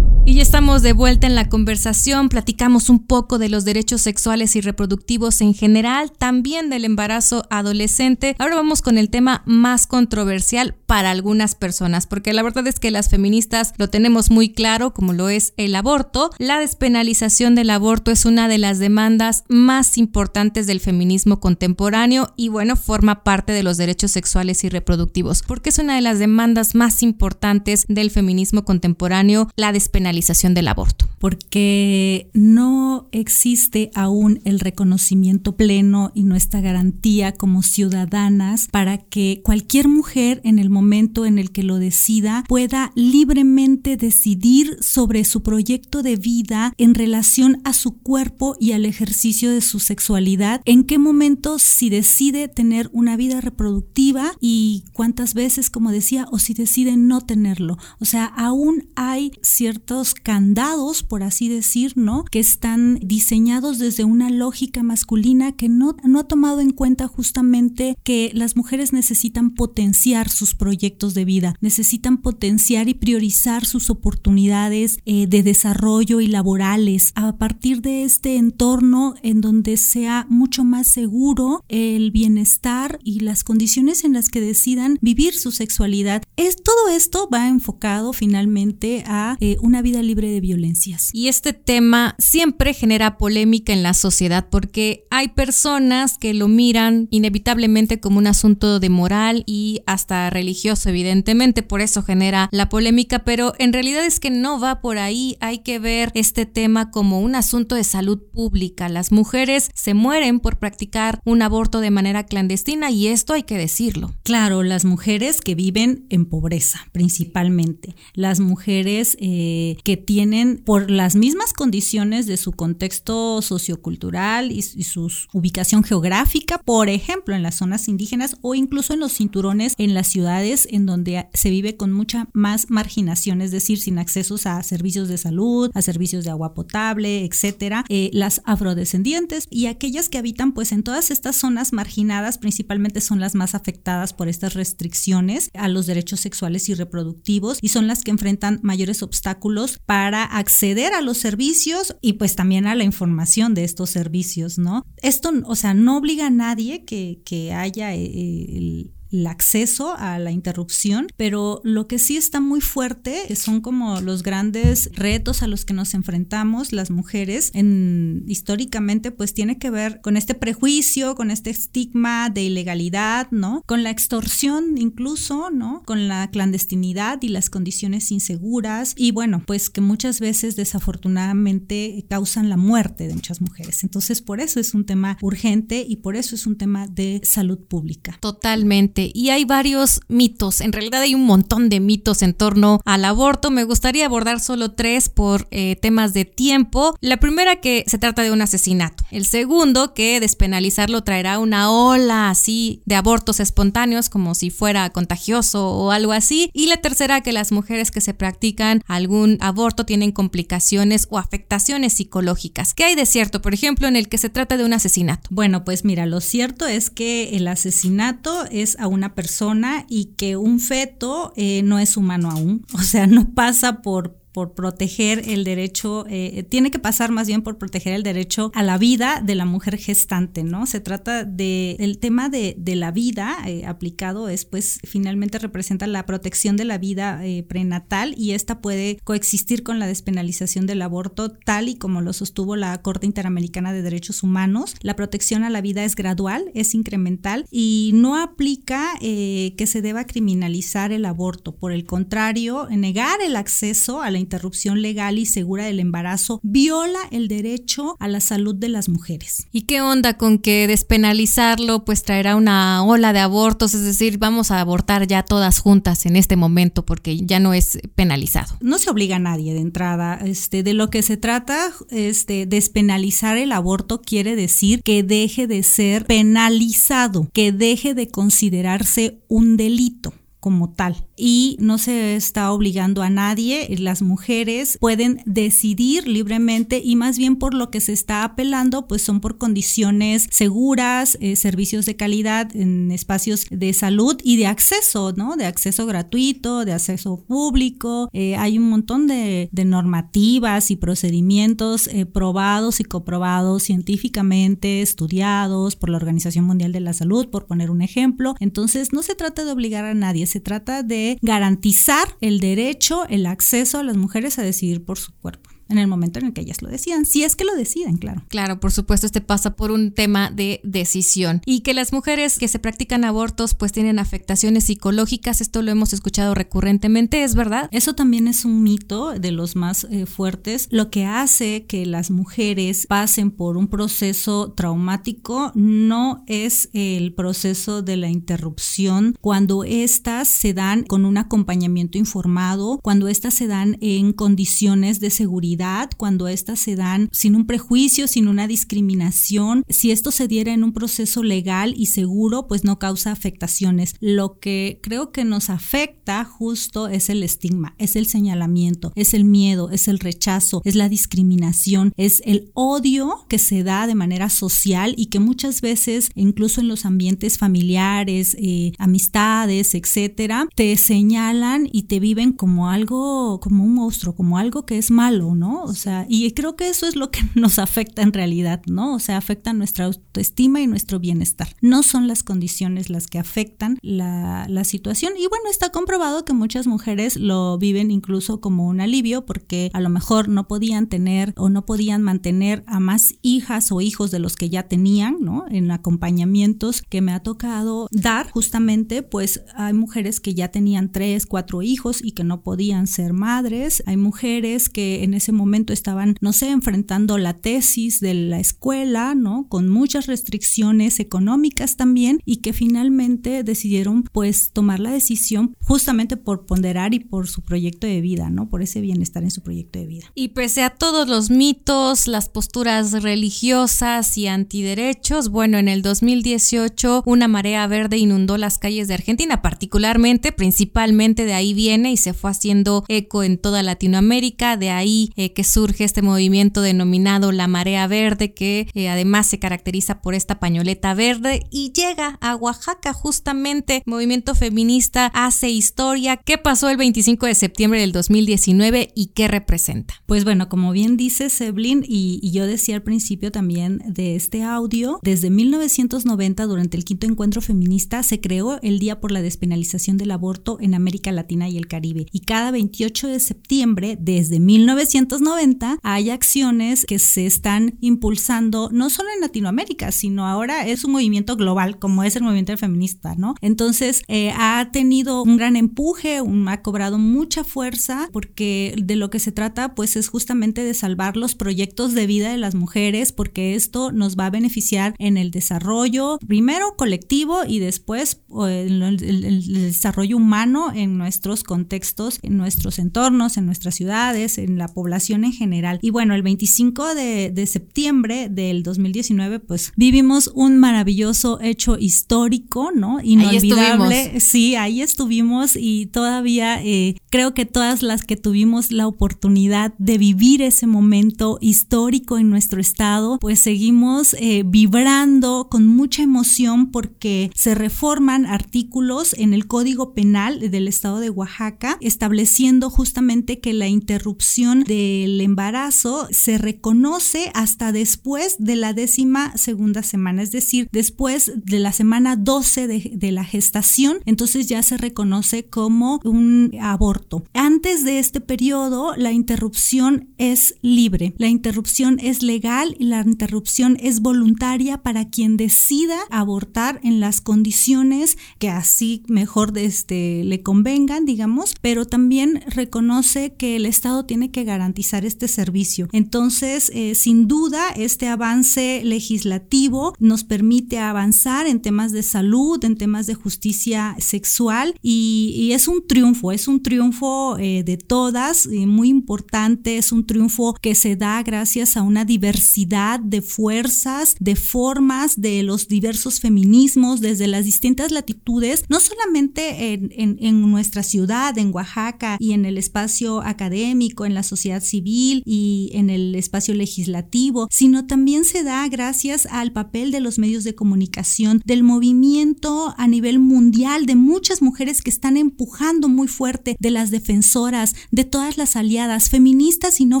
Y ya estamos de vuelta en la conversación, platicamos un poco de los derechos sexuales y reproductivos en general, también del embarazo adolescente. Ahora vamos con el tema más controversial para algunas personas, porque la verdad es que las feministas lo tenemos muy claro, como lo es el aborto. La despenalización del aborto es una de las demandas más importantes del feminismo contemporáneo y bueno, forma parte de los derechos sexuales y reproductivos, porque es una de las demandas más importantes del feminismo contemporáneo, la despenalización del aborto. Porque no existe aún el reconocimiento pleno y nuestra garantía como ciudadanas para que cualquier mujer en el momento en el que lo decida pueda libremente decidir sobre su proyecto de vida en relación a su cuerpo y al ejercicio de su sexualidad, en qué momento si decide tener una vida reproductiva y cuántas veces, como decía, o si decide no tenerlo. O sea, aún hay ciertos candados, por así decir, ¿no? Que están diseñados desde una lógica masculina que no, no ha tomado en cuenta justamente que las mujeres necesitan potenciar sus proyectos de vida, necesitan potenciar y priorizar sus oportunidades eh, de desarrollo y laborales a partir de este entorno en donde sea mucho más seguro el bienestar y las condiciones en las que decidan vivir su sexualidad. Es, todo esto va enfocado finalmente a eh, una vida libre de violencias. Y este tema siempre genera polémica en la sociedad porque hay personas que lo miran inevitablemente como un asunto de moral y hasta religioso, evidentemente, por eso genera la polémica, pero en realidad es que no va por ahí, hay que ver este tema como un asunto de salud pública. Las mujeres se mueren por practicar un aborto de manera clandestina y esto hay que decirlo. Claro, las mujeres que viven en pobreza principalmente, las mujeres eh, que tienen por las mismas condiciones de su contexto sociocultural y, su ubicación geográfica, por ejemplo, en las zonas indígenas o incluso en los cinturones en las ciudades en donde se vive con mucha más marginación, es decir, sin accesos a servicios de salud, a servicios de agua potable, etcétera, eh, las afrodescendientes y aquellas que habitan pues en todas estas zonas marginadas principalmente son las más afectadas por estas restricciones a los derechos sexuales y reproductivos y son las que enfrentan mayores obstáculos para acceder a los servicios y pues también a la información de estos servicios, ¿no? Esto, o sea, no obliga a nadie que, que haya eh, el, el acceso a la interrupción, pero lo que sí está muy fuerte son como los grandes retos a los que nos enfrentamos las mujeres en históricamente pues tiene que ver con este prejuicio, con este estigma de ilegalidad, ¿no? Con la extorsión incluso, ¿no? Con la clandestinidad y las condiciones inseguras y bueno, pues que muchas veces desafortunadamente causan la muerte de muchas mujeres. Entonces, por eso es un tema urgente y por eso es un tema de salud pública. Totalmente y hay varios mitos, en realidad hay un montón de mitos en torno al aborto. Me gustaría abordar solo tres por eh, temas de tiempo. La primera que se trata de un asesinato. El segundo que despenalizarlo traerá una ola así de abortos espontáneos como si fuera contagioso o algo así. Y la tercera que las mujeres que se practican algún aborto tienen complicaciones o afectaciones psicológicas. ¿Qué hay de cierto, por ejemplo, en el que se trata de un asesinato? Bueno, pues mira, lo cierto es que el asesinato es a una persona y que un feto eh, no es humano aún, o sea, no pasa por por proteger el derecho, eh, tiene que pasar más bien por proteger el derecho a la vida de la mujer gestante, ¿no? Se trata de, el tema de, la vida eh, aplicado es, pues, finalmente representa la protección de la vida eh, prenatal y esta puede coexistir con la despenalización del aborto tal y como lo sostuvo la Corte Interamericana de Derechos Humanos. La protección a la vida es gradual, es incremental y no aplica que se deba criminalizar el aborto. Por el contrario, negar el acceso a la interrupción legal y segura del embarazo viola el derecho a la salud de las mujeres. ¿Y qué onda con que despenalizarlo pues traerá una ola de abortos? Es decir, vamos a abortar ya todas juntas en este momento porque ya no es penalizado. No se obliga a nadie de entrada. Este, de lo que se trata, este, despenalizar el aborto quiere decir que deje de ser penalizado, que deje de considerarse un delito como tal y no se está obligando a nadie. Las mujeres pueden decidir libremente y más bien por lo que se está apelando, pues son por condiciones seguras, eh, servicios de calidad en espacios de salud y de acceso, ¿no? De acceso gratuito, de acceso público. Eh, hay un montón de, normativas y procedimientos eh, probados y coprobados científicamente, estudiados por la Organización Mundial de la Salud, por poner un ejemplo. Entonces, no se trata de obligar a nadie, se trata de garantizar el derecho, el acceso a las mujeres a decidir por su cuerpo en el momento en el que ellas lo decidan, si es que lo deciden, claro. Claro, por supuesto, este pasa por un tema de decisión y que las mujeres que se practican abortos pues tienen afectaciones psicológicas, esto lo hemos escuchado recurrentemente, ¿es verdad? Eso también es un mito de los más eh, fuertes. Lo que hace que las mujeres pasen por un proceso traumático no es el proceso de la interrupción cuando éstas se dan con un acompañamiento informado, cuando éstas se dan en condiciones de seguridad cuando éstas se dan sin un prejuicio, sin una discriminación. Si esto se diera en un proceso legal y seguro, pues no causa afectaciones. Lo que creo que nos afecta justo es el estigma, es el señalamiento, es el miedo, es el rechazo, es la discriminación, es el odio que se da de manera social y que muchas veces, incluso en los ambientes familiares, eh, amistades, etcétera, te señalan y te viven como algo, como un monstruo, como algo que es malo, ¿no? O sea, y creo que eso es lo que nos afecta en realidad, ¿no? O sea, afecta nuestra autoestima y nuestro bienestar. No son las condiciones las que afectan la, la situación. Y bueno, está comprobado que muchas mujeres lo viven incluso como un alivio porque a lo mejor no podían tener o no podían mantener a más hijas o hijos de los que ya tenían, ¿no? En acompañamientos que me ha tocado dar, justamente, pues hay mujeres que ya tenían tres, cuatro hijos y que no podían ser madres. Hay mujeres que en ese momento estaban, no sé, enfrentando la tesis de la escuela, ¿no? Con muchas restricciones económicas también y que finalmente decidieron pues tomar la decisión justamente por ponderar y por su proyecto de vida, ¿no? Por ese bienestar en su proyecto de vida. Y pese a todos los mitos, las posturas religiosas y antiderechos, bueno, en el 2018 una marea verde inundó las calles de Argentina, particularmente, principalmente de ahí viene y se fue haciendo eco en toda Latinoamérica, de ahí que surge este movimiento denominado la marea verde, que eh, además se caracteriza por esta pañoleta verde y llega a Oaxaca justamente. Movimiento feminista hace historia. ¿Qué pasó el 25 de septiembre del 2019 y qué representa? Pues bueno, como bien dice Seblin y yo decía al principio también de este audio, desde 1990 durante el quinto encuentro feminista se creó el Día por la Despenalización del Aborto en América Latina y el Caribe y cada 28 de septiembre desde 1990 90 hay acciones que se están impulsando no solo en Latinoamérica, sino ahora es un movimiento global como es el movimiento feminista, ¿no? Entonces eh, ha tenido un gran empuje, ha cobrado mucha fuerza porque de lo que se trata pues es justamente de salvar los proyectos de vida de las mujeres porque esto nos va a beneficiar en el desarrollo primero colectivo y después el, el desarrollo humano en nuestros contextos, en nuestros entornos, en nuestras ciudades, en la población población en general. Y bueno, el 25 de, de septiembre del 2019, pues vivimos un maravilloso hecho histórico, ¿no? Inolvidable. sí, ahí estuvimos y todavía eh, creo que todas las que tuvimos la oportunidad de vivir ese momento histórico en nuestro estado, pues seguimos eh, vibrando con mucha emoción porque se reforman artículos en el Código Penal del estado de Oaxaca, estableciendo justamente que la interrupción del embarazo se reconoce hasta después de la décima segunda semana, es decir, después de la semana 12 de, la gestación, entonces ya se reconoce como un aborto. Antes de este periodo, la interrupción es libre, la interrupción es legal y la interrupción es voluntaria para quien decida abortar en las condiciones que así mejor este, le convengan, digamos, pero también reconoce que el Estado tiene que garantizar este servicio. Entonces, eh, sin duda, este avance legislativo nos permite avanzar en temas de salud, en temas de justicia sexual y, es un triunfo, es un triunfo eh, de todas, muy importante, es un triunfo que se da gracias a una diversidad de fuerzas, de formas, de los diversos feminismos desde las distintas latitudes, no solamente en, en nuestra ciudad, en Oaxaca y en el espacio académico, en la sociedad civil y en el espacio legislativo, sino también se da gracias al papel de los medios de comunicación, del movimiento a nivel mundial de muchas mujeres que están empujando muy fuerte, de las defensoras, de todas las aliadas, feministas y no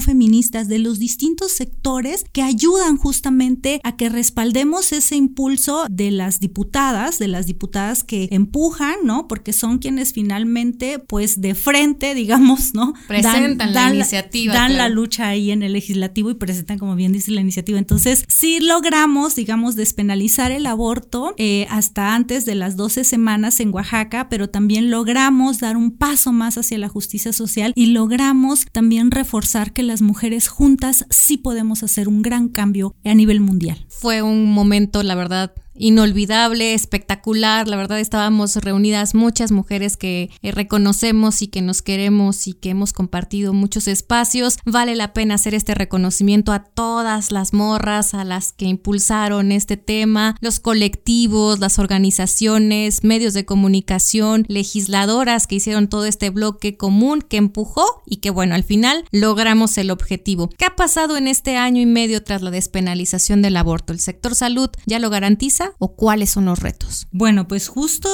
feministas, de los distintos sectores que ayudan justamente a que respaldemos ese impulso de las diputadas, de las diputadas que empujan, ¿no? Porque son quienes finalmente, pues de frente, digamos, ¿no? Presentan la iniciativa. Dan la lucha ahí en el legislativo y presentan, como bien dice la iniciativa. Entonces, si logramos, digamos, despenalizar el aborto eh, hasta antes de las 12 semanas en Oaxaca, pero también logramos dar un paso más hacia la justicia social y logramos también reforzar que las mujeres juntas sí podemos hacer un gran cambio a nivel mundial. Fue un momento, la verdad, inolvidable, espectacular. La verdad estábamos reunidas muchas mujeres que eh, reconocemos y que nos queremos y que hemos compartido muchos espacios. Vale la pena hacer este reconocimiento a todas las morras, a las que impulsaron este tema, los colectivos, las organizaciones, medios de comunicación, legisladoras que hicieron todo este bloque común que empujó y que bueno, al final logramos el objetivo. ¿Qué ha pasado en este año y medio tras la despenalización del aborto? ¿El sector salud ya lo garantiza? O cuáles son los retos? Bueno, pues justo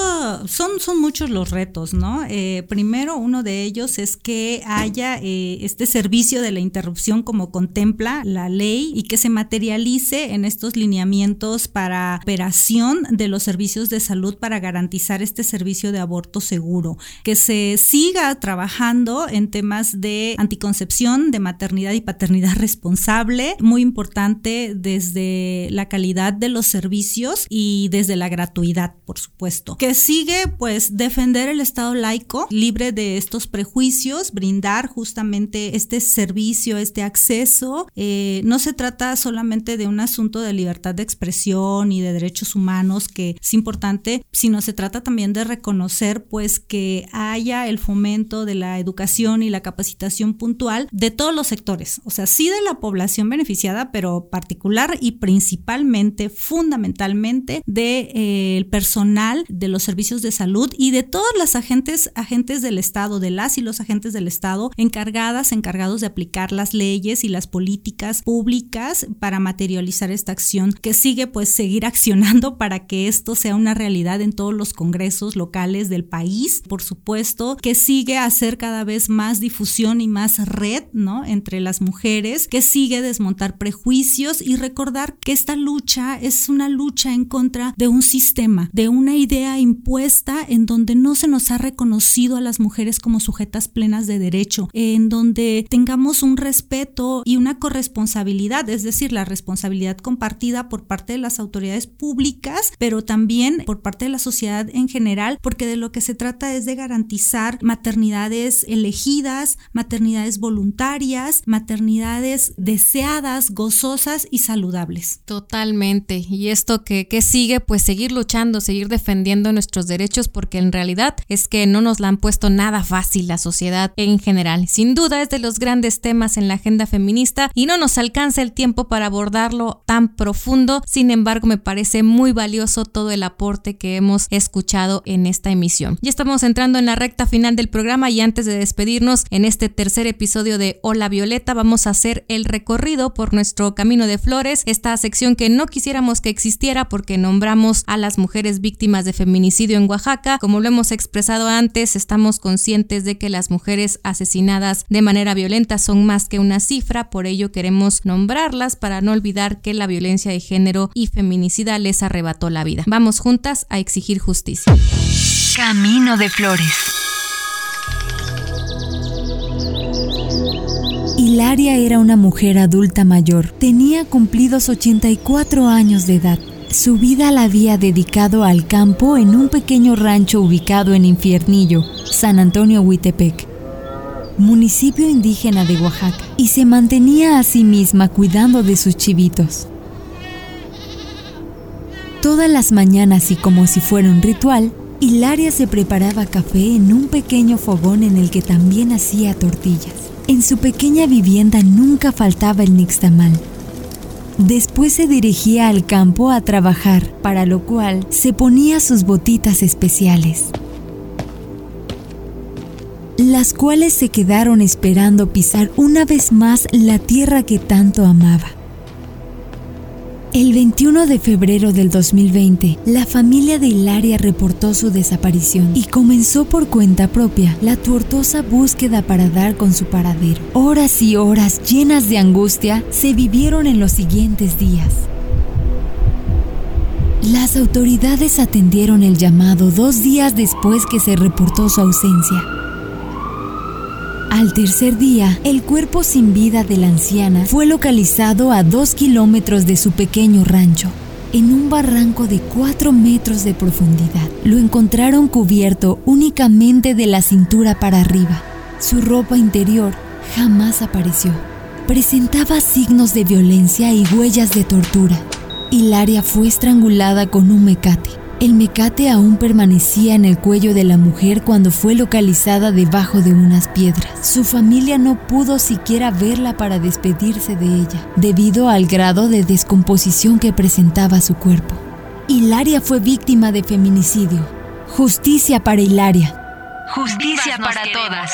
son, son muchos los retos, ¿no? Eh, primero, uno de ellos es que haya eh, este servicio de la interrupción como contempla la ley y que se materialice en estos lineamientos para operación de los servicios de salud para garantizar este servicio de aborto seguro, que se siga trabajando en temas de anticoncepción, de maternidad y paternidad responsable, muy importante desde la calidad de los servicios y desde la gratuidad, por supuesto. Que sigue, pues, defender el Estado laico, libre de estos prejuicios, brindar justamente este servicio, este acceso. Eh, no se trata solamente de un asunto de libertad de expresión y de derechos humanos, que es importante, sino se trata también de reconocer, pues, que haya el fomento de la educación y la capacitación puntual de todos los sectores, o sea, sí de la población beneficiada, pero particular y principalmente, fundamentalmente, del de, eh, personal de los servicios de salud y de todos los agentes, agentes del Estado, de las y los agentes del Estado encargadas, encargados de aplicar las leyes y las políticas públicas para materializar esta acción que sigue pues seguir accionando para que esto sea una realidad en todos los congresos locales del país, por supuesto, que sigue a hacer cada vez más difusión y más red, ¿no? Entre las mujeres, que sigue desmontar prejuicios y recordar que esta lucha es una lucha en en contra de un sistema, de una idea impuesta en donde no se nos ha reconocido a las mujeres como sujetas plenas de derecho, en donde tengamos un respeto y una corresponsabilidad, es decir, la responsabilidad compartida por parte de las autoridades públicas, pero también por parte de la sociedad en general, porque de lo que se trata es de garantizar maternidades elegidas, maternidades voluntarias, maternidades deseadas, gozosas y saludables. Totalmente. Y esto que ¿qué sigue? Pues seguir luchando, seguir defendiendo nuestros derechos porque en realidad es que no nos la han puesto nada fácil la sociedad en general. Sin duda es de los grandes temas en la agenda feminista y no nos alcanza el tiempo para abordarlo tan profundo. Sin embargo, me parece muy valioso todo el aporte que hemos escuchado en esta emisión. Ya estamos entrando en la recta final del programa y antes de despedirnos en este tercer episodio de Hola Violeta vamos a hacer el recorrido por nuestro Camino de Flores, esta sección que no quisiéramos que existiera porque nombramos a las mujeres víctimas de feminicidio en Oaxaca. Como lo hemos expresado antes, estamos conscientes de que las mujeres asesinadas de manera violenta son más que una cifra, por ello queremos nombrarlas para no olvidar que la violencia de género y feminicida les arrebató la vida. Vamos juntas a exigir justicia. Camino de Flores. Hilaria era una mujer adulta mayor. Tenía cumplidos 84 años de edad. Su vida la había dedicado al campo en un pequeño rancho ubicado en Infiernillo, San Antonio Huitepec, municipio indígena de Oaxaca, y se mantenía a sí misma cuidando de sus chivitos. Todas las mañanas y como si fuera un ritual, Hilaria se preparaba café en un pequeño fogón en el que también hacía tortillas. En su pequeña vivienda nunca faltaba el nixtamal. Después se dirigía al campo a trabajar, para lo cual se ponía sus botitas especiales, las cuales se quedaron esperando pisar una vez más la tierra que tanto amaba. El 21 de febrero del 2020, la familia de Hilaria reportó su desaparición y comenzó por cuenta propia la tortuosa búsqueda para dar con su paradero. Horas y horas llenas de angustia se vivieron en los siguientes días. Las autoridades atendieron el llamado dos días después que se reportó su ausencia. Al tercer día, el cuerpo sin vida de la anciana fue localizado a dos kilómetros de su pequeño rancho, en un barranco de cuatro metros de profundidad. Lo encontraron cubierto únicamente de la cintura para arriba. Su ropa interior jamás apareció. Presentaba signos de violencia y huellas de tortura. Hilaria fue estrangulada con un mecate. El mecate aún permanecía en el cuello de la mujer cuando fue localizada debajo de unas piedras. Su familia no pudo siquiera verla para despedirse de ella, debido al grado de descomposición que presentaba su cuerpo. Hilaria fue víctima de feminicidio. Justicia para Hilaria. Justicia para todas.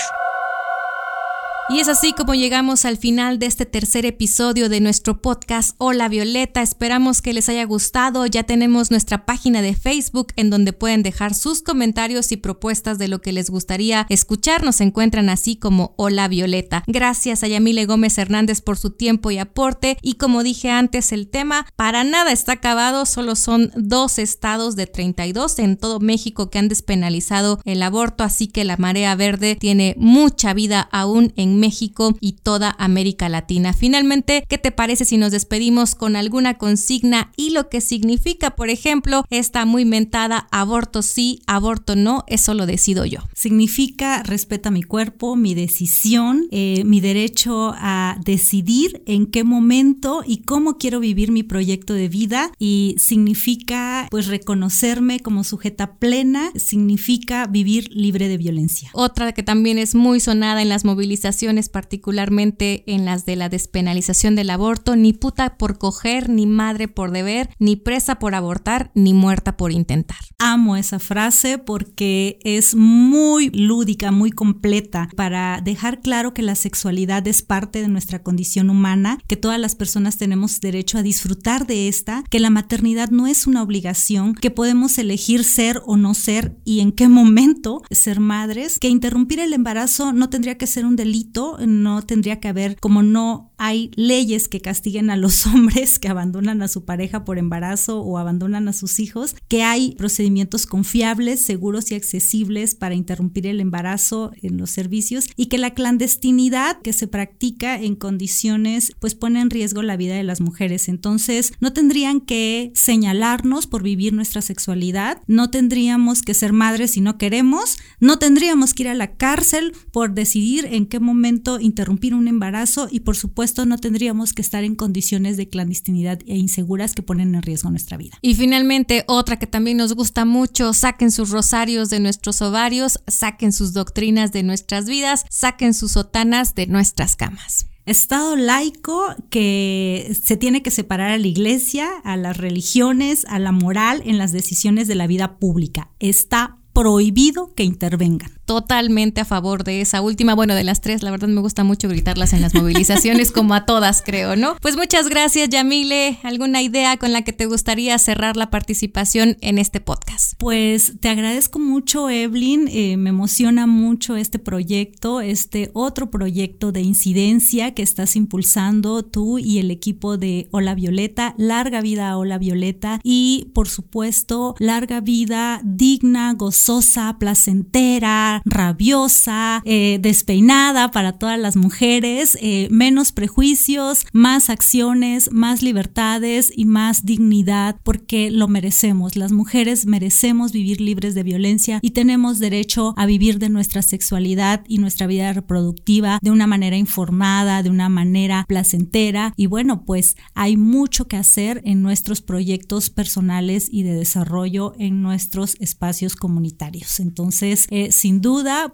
Y es así como llegamos al final de este tercer episodio de nuestro podcast Hola Violeta. Esperamos que les haya gustado. Ya tenemos nuestra página de Facebook en donde pueden dejar sus comentarios y propuestas de lo que les gustaría escuchar. Nos encuentran así como Hola Violeta. Gracias a Yamile Gómez Hernández por su tiempo y aporte. Y como dije antes, el tema para nada está acabado. Solo son dos estados de 32 en todo México que han despenalizado el aborto. Así que la marea verde tiene mucha vida aún en México y toda América Latina. Finalmente, ¿qué te parece si nos despedimos con alguna consigna y lo que significa, por ejemplo, esta muy mentada aborto sí, aborto no, eso lo decido yo? Significa respeta mi cuerpo, mi decisión, eh, mi derecho a decidir en qué momento y cómo quiero vivir mi proyecto de vida y significa pues reconocerme como sujeta plena, significa vivir libre de violencia. Otra que también es muy sonada en las movilizaciones particularmente en las de la despenalización del aborto, ni puta por coger, ni madre por deber, ni presa por abortar, ni muerta por intentar. Amo esa frase porque es muy lúdica, muy completa para dejar claro que la sexualidad es parte de nuestra condición humana, que todas las personas tenemos derecho a disfrutar de esta, que la maternidad no es una obligación, que podemos elegir ser o no ser y en qué momento ser madres, que interrumpir el embarazo no tendría que ser un delito no tendría que haber, como no hay leyes que castiguen a los hombres que abandonan a su pareja por embarazo o abandonan a sus hijos, que hay procedimientos confiables, seguros y accesibles para interrumpir el embarazo en los servicios y que la clandestinidad que se practica en condiciones pues pone en riesgo la vida de las mujeres. Entonces, no tendrían que señalarnos por vivir nuestra sexualidad, no tendríamos que ser madres si no queremos, no tendríamos que ir a la cárcel por decidir en qué momento interrumpir un embarazo y por supuesto supuesto no tendríamos que estar en condiciones de clandestinidad e inseguras que ponen en riesgo nuestra vida. Y finalmente, otra que también nos gusta mucho, saquen sus rosarios de nuestros ovarios, saquen sus doctrinas de nuestras vidas, saquen sus sotanas de nuestras camas. Estado laico que se tiene que separar a la iglesia, a las religiones, a la moral en las decisiones de la vida pública. Está prohibido que intervengan totalmente a favor de esa última. Bueno, de las tres, la verdad me gusta mucho gritarlas en las movilizaciones, como a todas, creo, ¿no? Pues muchas gracias, Yamile. ¿Alguna idea con la que te gustaría cerrar la participación en este podcast? Pues te agradezco mucho, Evelyn. Eh, me emociona mucho este proyecto, este otro proyecto de incidencia que estás impulsando tú y el equipo de Hola Violeta. Larga vida a Hola Violeta y, por supuesto, larga vida digna, gozosa, placentera rabiosa, eh, despeinada para todas las mujeres, eh, menos prejuicios, más acciones, más libertades y más dignidad, porque lo merecemos. Las mujeres merecemos vivir libres de violencia y tenemos derecho a vivir de nuestra sexualidad y nuestra vida reproductiva de una manera informada, de una manera placentera. Y bueno, pues hay mucho que hacer en nuestros proyectos personales y de desarrollo en nuestros espacios comunitarios. Entonces, eh, sin duda,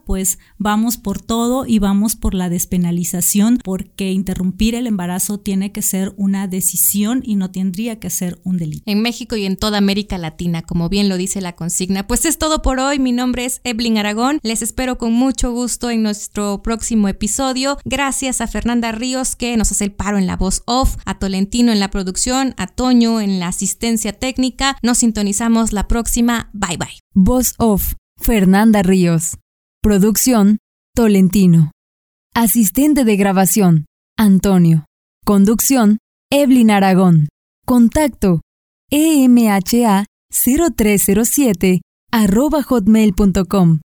pues vamos por todo y vamos por la despenalización porque interrumpir el embarazo tiene que ser una decisión y no tendría que ser un delito. En México y en toda América Latina, como bien lo dice la consigna. Pues es todo por hoy. Mi nombre es Evelyn Aragón. Les espero con mucho gusto en nuestro próximo episodio. Gracias a Fernanda Ríos que nos hace el paro en la voz off, a Tolentino en la producción, a Toño en la asistencia técnica. Nos sintonizamos la próxima. Bye bye. Voz off. Fernanda Ríos. Producción, Tolentino. Asistente de grabación, Antonio. Conducción, Evelyn Aragón. Contacto, emha0307 arroba hotmail.com.